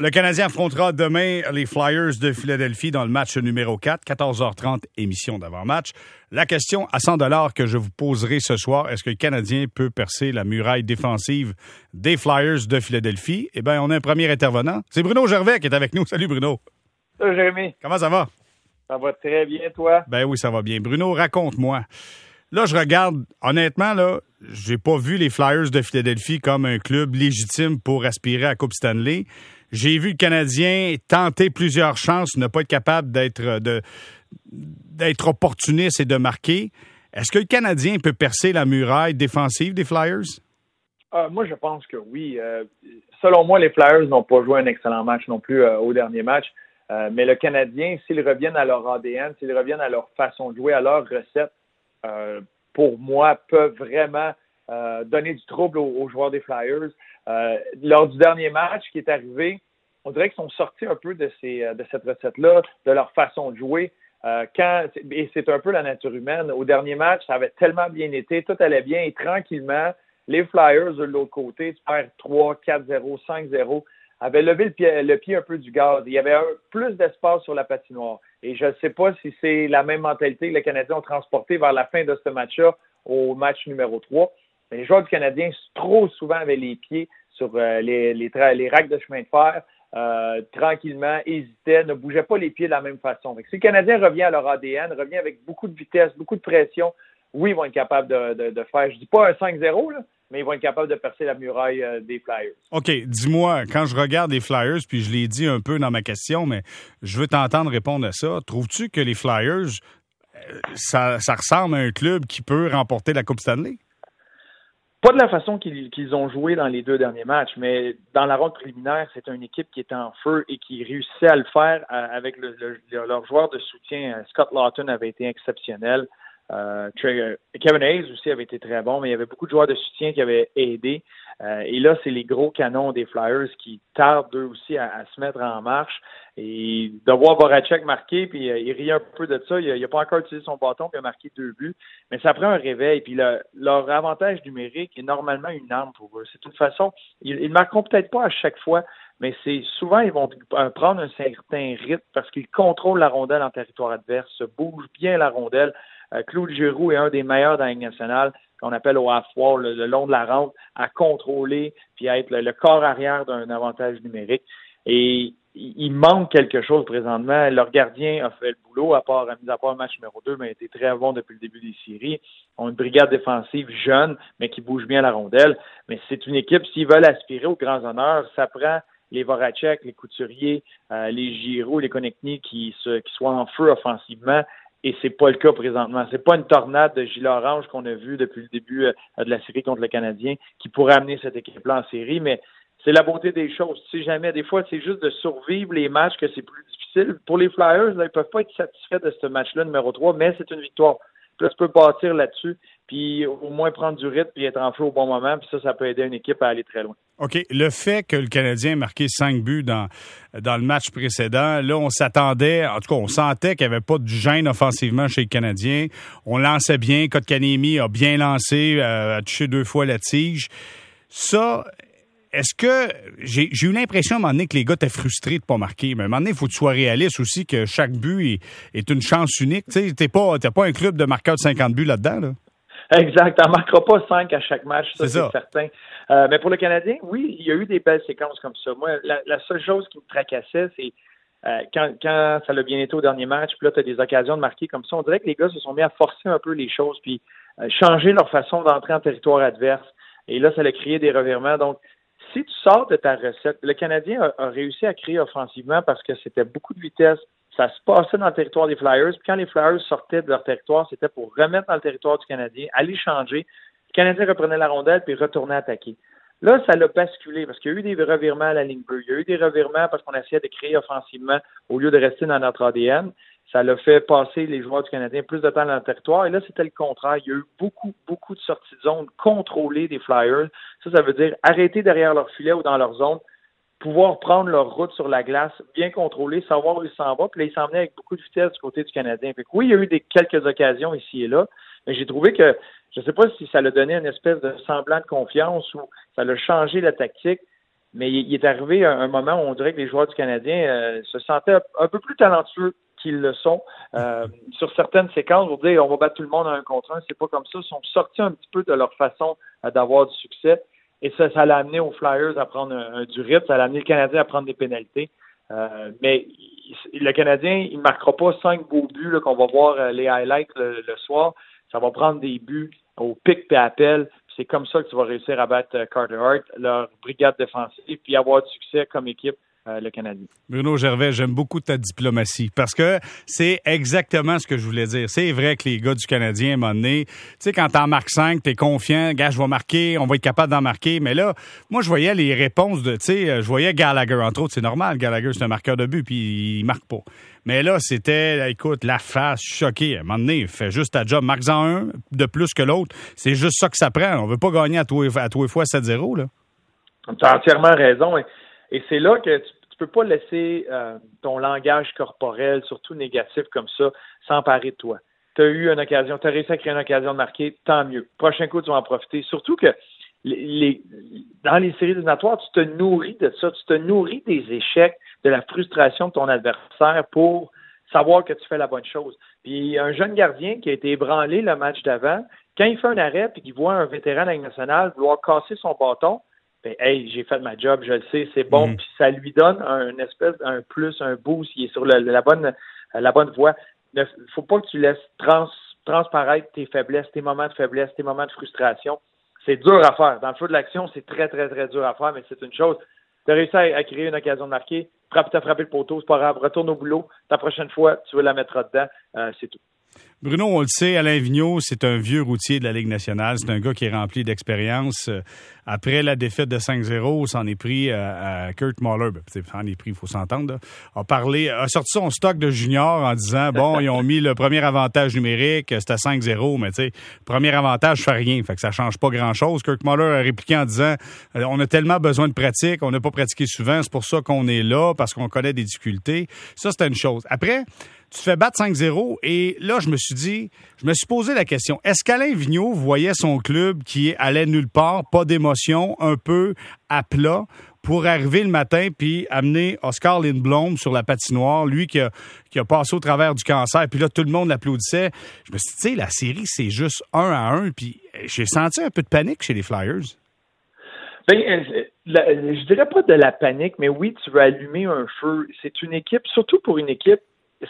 Le Canadien affrontera demain les Flyers de Philadelphie dans le match numéro 4, 14h30, émission d'avant-match. La question à 100 dollars que je vous poserai ce soir, est-ce que le Canadien peut percer la muraille défensive des Flyers de Philadelphie? Eh bien, on a un premier intervenant. C'est Bruno Gervais qui est avec nous. Salut Bruno. Salut Jérémy. Comment ça va? Ça va très bien, toi? Ben oui, ça va bien. Bruno, raconte-moi. Là, je regarde, honnêtement, là, j'ai pas vu les Flyers de Philadelphie comme un club légitime pour aspirer à Coupe Stanley. J'ai vu le Canadien tenter plusieurs chances, ne pas être capable d'être de d'être opportuniste et de marquer. Est-ce que le Canadien peut percer la muraille défensive des Flyers? Euh, moi, je pense que oui. Euh, selon moi, les Flyers n'ont pas joué un excellent match non plus euh, au dernier match. mais le Canadien, s'ils reviennent à leur ADN, s'ils reviennent à leur façon de jouer, à leur recette, pour moi, peuvent vraiment donner du trouble aux, joueurs des Flyers. lors du dernier match qui est arrivé, on dirait qu'ils sont sortis un peu de, ces, de cette recette-là, de leur façon de jouer. Euh, quand, et c'est un peu la nature humaine. Au dernier match, ça avait tellement bien été, tout allait bien, et tranquillement, les Flyers de l'autre côté, perds 3, 4-0, 5-0, avaient levé le pied, le pied un peu du gaz. Il y avait plus d'espace sur la patinoire. Et je ne sais pas si c'est la même mentalité que les Canadiens ont transporté vers la fin de ce match-là au match numéro 3. Mais les joueurs du Canadien, trop souvent, avaient les pieds sur euh, les, les, les racks de chemin de fer. Euh, tranquillement, hésitait, ne bougeait pas les pieds de la même façon. si le Canadien revient à leur ADN, revient avec beaucoup de vitesse, beaucoup de pression, oui, ils vont être capables de, faire, je dis pas un 5-0, mais ils vont être capables de percer la muraille euh, des Flyers. OK, dis-moi, quand je regarde les Flyers, puis je l'ai dit un peu dans ma question, mais je veux t'entendre répondre à ça. Trouves-tu que les Flyers, euh, ça ressemble à un club qui peut remporter la Coupe Stanley? Pas de la façon qu'ils ont joué dans les deux derniers matchs, mais dans la ronde préliminaire, c'est une équipe qui était en feu et qui réussissait à le faire euh, avec leur joueur de soutien. Euh, Scott Lawton avait été exceptionnel. Euh, Kevin Hayes aussi avait été très bon, mais il y avait beaucoup de joueurs de soutien qui avaient aidé. Euh, et là, c'est les gros canons des Flyers qui tardent eux aussi à, se mettre en marche. Et de voir Voracek marquer, puis euh, il rit un peu de ça. Il n'a pas encore utilisé son bâton, puis il a marqué deux buts. Mais ça prend un réveil. Puis leur avantage numérique est normalement une arme pour eux. C'est de toute façon, ils ne marqueront peut-être pas à chaque fois, mais c'est souvent ils vont prendre un certain rythme parce qu'ils contrôlent la rondelle en territoire adverse, se bougent bien la rondelle. Euh, Claude Giroux est un des meilleurs dans la nationale, qu'on appelle au half le, long de la rampe, à contrôler puis à être le, corps arrière d'un avantage numérique. Et il manque quelque chose présentement. Leur gardien a fait le boulot, à part, mis à part le match numéro 2, mais a été très bon depuis le début des séries. Ils ont une brigade défensive jeune, mais qui bouge bien la rondelle. Mais c'est une équipe, s'ils veulent aspirer aux grands honneurs, ça prend les Voracek, les Couturiers, euh, les Giroux, les Konechny qui, qui soient en feu offensivement et c'est pas le cas présentement. C'est pas une tornade de gilet orange qu'on a vu depuis le début euh, de la série contre le Canadien qui pourrait amener cette équipe-là en série, mais c'est la beauté des choses. Tu sais jamais, des fois, c'est juste de survivre les matchs que c'est plus difficile. Pour les Flyers, là, ils peuvent pas être satisfaits de ce match-là numéro 3, mais c'est une victoire. Puis là, tu peux bâtir là-dessus, puis au moins prendre du rythme, puis être en feu au bon moment, puis ça, ça peut aider une équipe à aller très loin. OK. Le fait que le Canadien ait marqué cinq buts dans, dans le match précédent, là, on s'attendait, en tout cas, on sentait qu'il n'y avait pas de gêne offensivement chez le Canadien. On lançait bien. Kotkaniemi a bien lancé, euh, a touché deux fois la tige. Ça, est-ce que j'ai eu l'impression à un moment donné que les gars étaient frustrés de ne pas marquer, mais à un moment donné, il faut que tu sois réaliste aussi que chaque but est, une chance unique. Tu n'es pas, pas un club de marqueurs de 50 buts là-dedans. Là. Exact. Tu marqueras pas 5 à chaque match, ça c'est certain. Euh, mais pour le Canadien, oui, il y a eu des belles séquences comme ça. Moi, la, seule chose qui me tracassait, c'est euh, quand, quand ça l'a bien été au dernier match, puis là, tu as des occasions de marquer comme ça, on dirait que les gars se sont mis à forcer un peu les choses, puis euh, changer leur façon d'entrer en territoire adverse. Et là, ça a créé des revirements. Donc, si tu sors de ta recette, le Canadien a, réussi à créer offensivement parce que c'était beaucoup de vitesse. Ça se passait dans le territoire des Flyers. Puis quand les Flyers sortaient de leur territoire, c'était pour remettre dans le territoire du Canadien, aller changer. Le Canadien reprenait la rondelle puis retournait attaquer. Là, ça l'a basculé parce qu'il y a eu des revirements à la ligne bleue. Il y a eu des revirements parce qu'on essayait de créer offensivement au lieu de rester dans notre ADN ça l'a fait passer les joueurs du Canadien plus de temps dans le territoire. Et là, c'était le contraire. Il y a eu beaucoup, beaucoup de sorties de zone contrôlées des Flyers. Ça, ça veut dire arrêter derrière leur filet ou dans leur zone, pouvoir prendre leur route sur la glace, bien contrôler, savoir où ils s'en vont. Puis là, ils s'en venaient avec beaucoup de vitesse du côté du Canadien. Fait que oui, il y a eu des, quelques occasions ici et là, mais j'ai trouvé que, je ne sais pas si ça l'a donné une espèce de semblant de confiance ou ça l'a changé la tactique, Mais il, est arrivé un, moment où on dirait que les joueurs du Canadien euh, se sentaient un peu plus talentueux qu'ils le sont. Euh, sur certaines séquences, vous dire on va battre tout le monde en un contre un, c'est pas comme ça. Ils sont sortis un petit peu de leur façon d'avoir du succès. Et ça, ça l'a amené aux Flyers à prendre un, du rythme, ça l'a amené le Canadien à prendre des pénalités. mais le Canadien, il ne marquera pas cinq beaux buts qu'on va voir les highlights le, soir. Ça va prendre des buts au pic et appel. C'est comme ça que tu vas réussir à battre euh, Carter Hart, leur brigade défensive, puis avoir du succès comme équipe euh, le Canadien. Bruno Gervais, j'aime beaucoup ta diplomatie parce que c'est exactement ce que je voulais dire. C'est vrai que les gars du Canadien, à un moment donné, tu sais, quand t'en marques 5, t'es confiant, gars, je vais marquer, on va être capable d'en marquer. Mais là, moi, je voyais les réponses de, tu sais, je voyais Gallagher, entre autres, c'est normal, Gallagher, c'est un marqueur de but, puis il marque pas. Mais là, c'était, écoute, la face, choquée. À un moment donné, fait juste ta job. Marque-en un de plus que l'autre. C'est juste ça que ça prend. On veut pas gagner à tous les fois 7-0, là. Tu as entièrement raison. Et c'est là que tu, ne peux pas laisser euh, ton langage corporel, surtout négatif comme ça, s'emparer de toi. Tu as eu une occasion, tu as réussi à créer une occasion de marquer, tant mieux. Prochain coup, tu vas en profiter. Surtout que dans les séries éliminatoires, tu te nourris de ça, tu te nourris des échecs, de la frustration de ton adversaire pour savoir que tu fais la bonne chose. Puis un jeune gardien qui a été ébranlé le match d'avant, quand il fait un arrêt et qu'il voit un vétéran de la vouloir casser son bâton, ben, hey, j'ai fait ma job, je le sais, c'est bon, mm. puis ça lui donne un espèce, un plus, un boost, il est sur la bonne, la bonne voie. Il ne faut pas que tu laisses transparaître tes faiblesses, tes moments de faiblesse, tes moments de frustration. C'est dur à faire. Dans le feu de l'action, c'est très, très, très dur à faire, mais c'est une chose. Tu as réussi à, créer une occasion de marquer, frappe, tu as frappé le poteau, c'est pas grave, retourne au boulot. La prochaine fois, tu veux la mettre dedans, euh, c'est tout. Bruno, on le sait, Alain Vigneault, c'est un vieux routier de la Ligue nationale. C'est un gars qui est rempli d'expérience. Euh, après la défaite de 5-0, s'en est pris à, Kurt Muller. Ben, s'en est pris, il faut s'entendre. A parlé, a sorti son stock de juniors en disant bon, ils ont mis le premier avantage numérique, c'était 5-0, mais tu sais, premier avantage fait rien, fait que ça change pas grand-chose. Kurt Muller a répliqué en disant euh, on a tellement besoin de pratique, on n'a pas pratiqué souvent, c'est pour ça qu'on est là parce qu'on connaît des difficultés. Ça, c'était une chose. Après, tu fais battre 5-0 et là, je me suis dit, je me suis posé la question, est-ce qu'Alain Vigneault voyait son club qui allait nulle part, pas d'émotion, un peu à plat, pour arriver le matin puis amener Oscar Lindblom sur la patinoire, lui qui a, passé au travers du cancer, puis là, tout le monde l'applaudissait. Je me suis dit, tu sais, la série, c'est juste un à un, puis j'ai senti un peu de panique chez les Flyers. Ben, euh, je dirais pas de la panique, mais oui, tu veux allumer un feu. C'est une équipe, surtout pour une équipe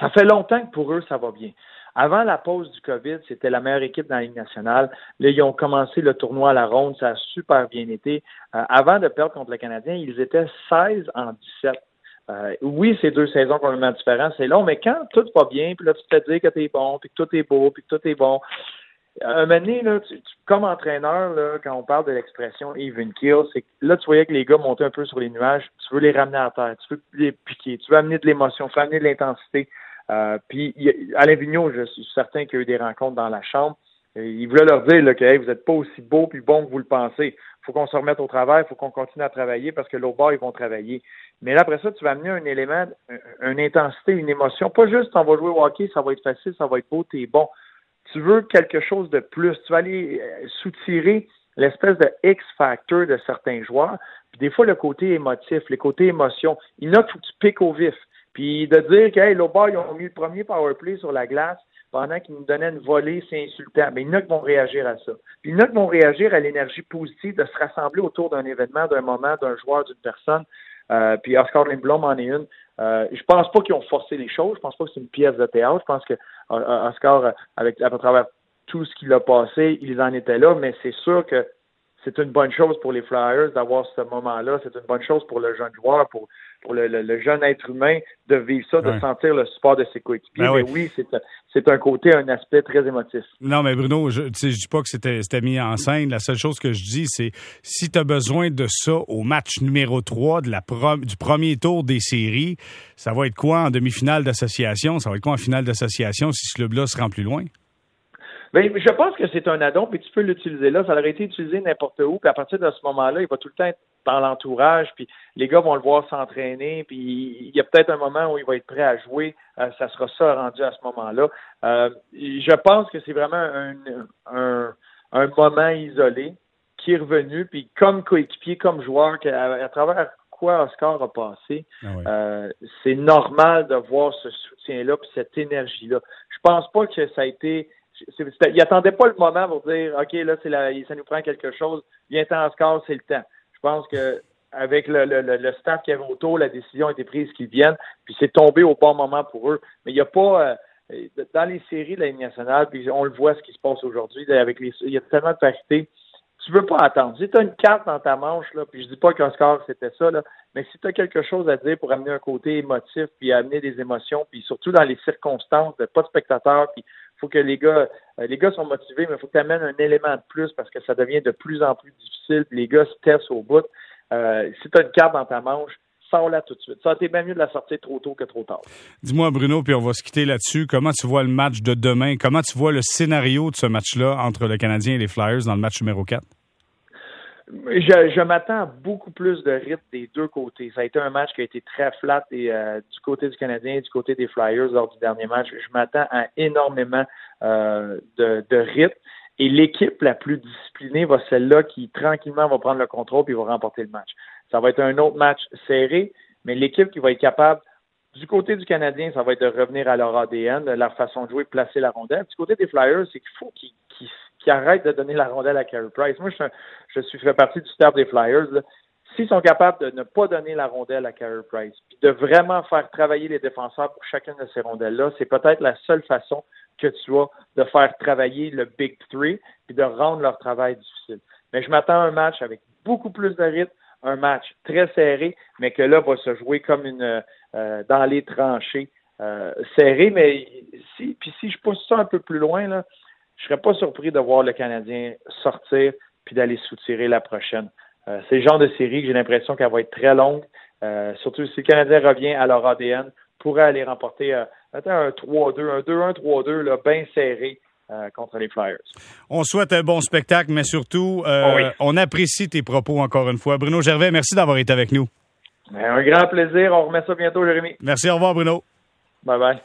ça fait longtemps que pour eux, ça va bien. Avant la pause du COVID, c'était la meilleure équipe dans la Ligue nationale. Là, ils ont commencé le tournoi à la ronde, ça a super bien été. Euh, avant de perdre contre le Canadien, ils étaient 16 en 17. Euh, oui, c'est deux saisons complètement différentes, c'est long, mais quand tout va bien, puis là, tu te dis que t'es bon, puis que tout est beau, puis que tout est bon, un moment donné, là, comme entraîneur, là, quand on parle de l'expression even kill, c'est que là, tu voyais que les gars montaient un peu sur les nuages, tu veux les ramener à terre, tu veux les piquer, tu veux amener de l'émotion, tu veux amener de l'intensité. Euh, puis Alain Vigneault, je suis certain qu'il y a eu des rencontres dans la chambre. il voulait leur dire là, que vous n'êtes pas aussi beau puis bon que vous le pensez. Il faut qu'on se remette au travail, il faut qu'on continue à travailler parce que l'autre bord, ils vont travailler. Mais là, après ça, tu vas amener un élément, une intensité, une émotion. Pas juste on va jouer au hockey, ça va être facile, ça va être beau, t'es bon tu veux quelque chose de plus. Tu vas aller euh, soutirer l'espèce de X-factor de certains joueurs. Puis des fois, le côté émotif, les côtés émotions, il y en a que tu piques au vif. Puis de dire que hey, l'autre ils ont mis le premier power play sur la glace pendant qu'ils nous donnaient une volée, c'est insultant. Mais il y en a qui vont réagir à ça. Puis il y en a qui vont réagir à l'énergie positive de se rassembler autour d'un événement, d'un moment, d'un joueur, d'une personne. Euh, puis Oscar Lindblom en est une. Euh, je pense pas qu'ils ont forcé les choses. Je pense pas que c'est une pièce de théâtre. Je pense que Oscar, avec, à travers tout ce qu'il a passé, ils en étaient là, mais c'est sûr que c'est une bonne chose pour les Flyers d'avoir ce moment-là. C'est une bonne chose pour le jeune joueur, pour, pour le, jeune être humain de vivre ça, de sentir le support de ses coéquipiers. Ben mais oui, c'est un côté, un aspect très émotif. Non, mais Bruno, je ne dis pas que c'était mis en scène. La seule chose que je dis, c'est si tu as besoin de ça au match numéro 3 de la du premier tour des séries, ça va être quoi en demi-finale d'association? Ça va être quoi en finale d'association si ce club-là se rend plus loin? Ben, je pense que c'est un addon, puis tu peux l'utiliser là. Ça aurait été utilisé n'importe où, puis à partir de ce moment-là, il va tout le temps être dans l'entourage, puis les gars vont le voir s'entraîner, puis il y a peut-être un moment où il va être prêt à jouer. Euh, ça sera ça rendu à ce moment-là. Euh, je pense que c'est vraiment un, un, un, moment isolé qui est revenu, puis comme coéquipier, comme joueur, à, travers quoi Oscar a passé, ah euh, c'est normal de voir ce soutien-là puis cette énergie-là. Je pense pas que ça a été il attendait pas le moment pour dire OK, là, c'est la, ça nous prend quelque chose, viens en Oscar, c'est le temps. Je pense que avec le, le, le staff qui avait autour, la décision a été prise qu'ils viennent, puis c'est tombé au bon moment pour eux. Mais il n'y a pas euh, dans les séries de la nationale, puis on le voit ce qui se passe aujourd'hui, avec les il y a tellement de parité tu veux pas attendre. Si tu as une carte dans ta manche, là, puis je dis pas qu'un score c'était ça, là, mais si tu as quelque chose à dire pour amener un côté émotif, puis amener des émotions, puis surtout dans les circonstances de pas de spectateurs, puis faut que les gars, euh, les gars sont motivés, mais il faut que tu amènes un élément de plus parce que ça devient de plus en plus difficile. Les gars se testent au bout. Euh, si tu as une carte dans ta manche, sors-la tout de suite. Ça, t'es bien mieux de la sortir trop tôt que trop tard. Dis-moi, Bruno, puis on va se quitter là-dessus. Comment tu vois le match de demain? Comment tu vois le scénario de ce match-là entre le Canadien et les Flyers dans le match numéro 4? Je, m'attends à beaucoup plus de rythme des deux côtés. Ça a été un match qui a été très flat et, euh, du côté du Canadien et du côté des Flyers lors du dernier match. Je m'attends à énormément euh, de, de rythme. Et l'équipe la plus disciplinée va celle-là qui tranquillement va prendre le contrôle et va remporter le match. Ça va être un autre match serré, mais l'équipe qui va être capable du côté du Canadien, ça va être de revenir à leur ADN, leur façon de jouer, placer la rondelle. Du côté des Flyers, c'est qu'il faut qu'ils arrêtent de donner la rondelle à Carey Price. Moi, je, je suis fait partie du staff des Flyers. S'ils sont capables de ne pas donner la rondelle à Carey Price, puis de vraiment faire travailler les défenseurs pour chacune de ces rondelles-là, c'est peut-être la seule façon que tu as de faire travailler le Big Three puis de rendre leur travail difficile. Mais je m'attends à un match avec beaucoup plus de rythme, un match très serré, mais que là va se jouer comme une euh, dans les tranchées euh, serré. Mais si, puis si je pousse ça un peu plus loin, là, je serais pas surpris de voir le Canadien sortir puis d'aller soutirer la prochaine. Euh, c'est le genre de série que j'ai l'impression qu'elle va être très longue. Euh, surtout si le Canadien revient à leur ADN, pourrait aller remporter euh, un 3-2, un 2-1, 3-2, bien serré euh, contre les Flyers. On souhaite un bon spectacle, mais surtout, oh on apprécie tes propos encore une fois. Bruno Gervais, merci d'avoir été avec nous. Ben, un grand plaisir. On remet ça bientôt, Jérémy. Merci. Au revoir, Bruno. Bye bye.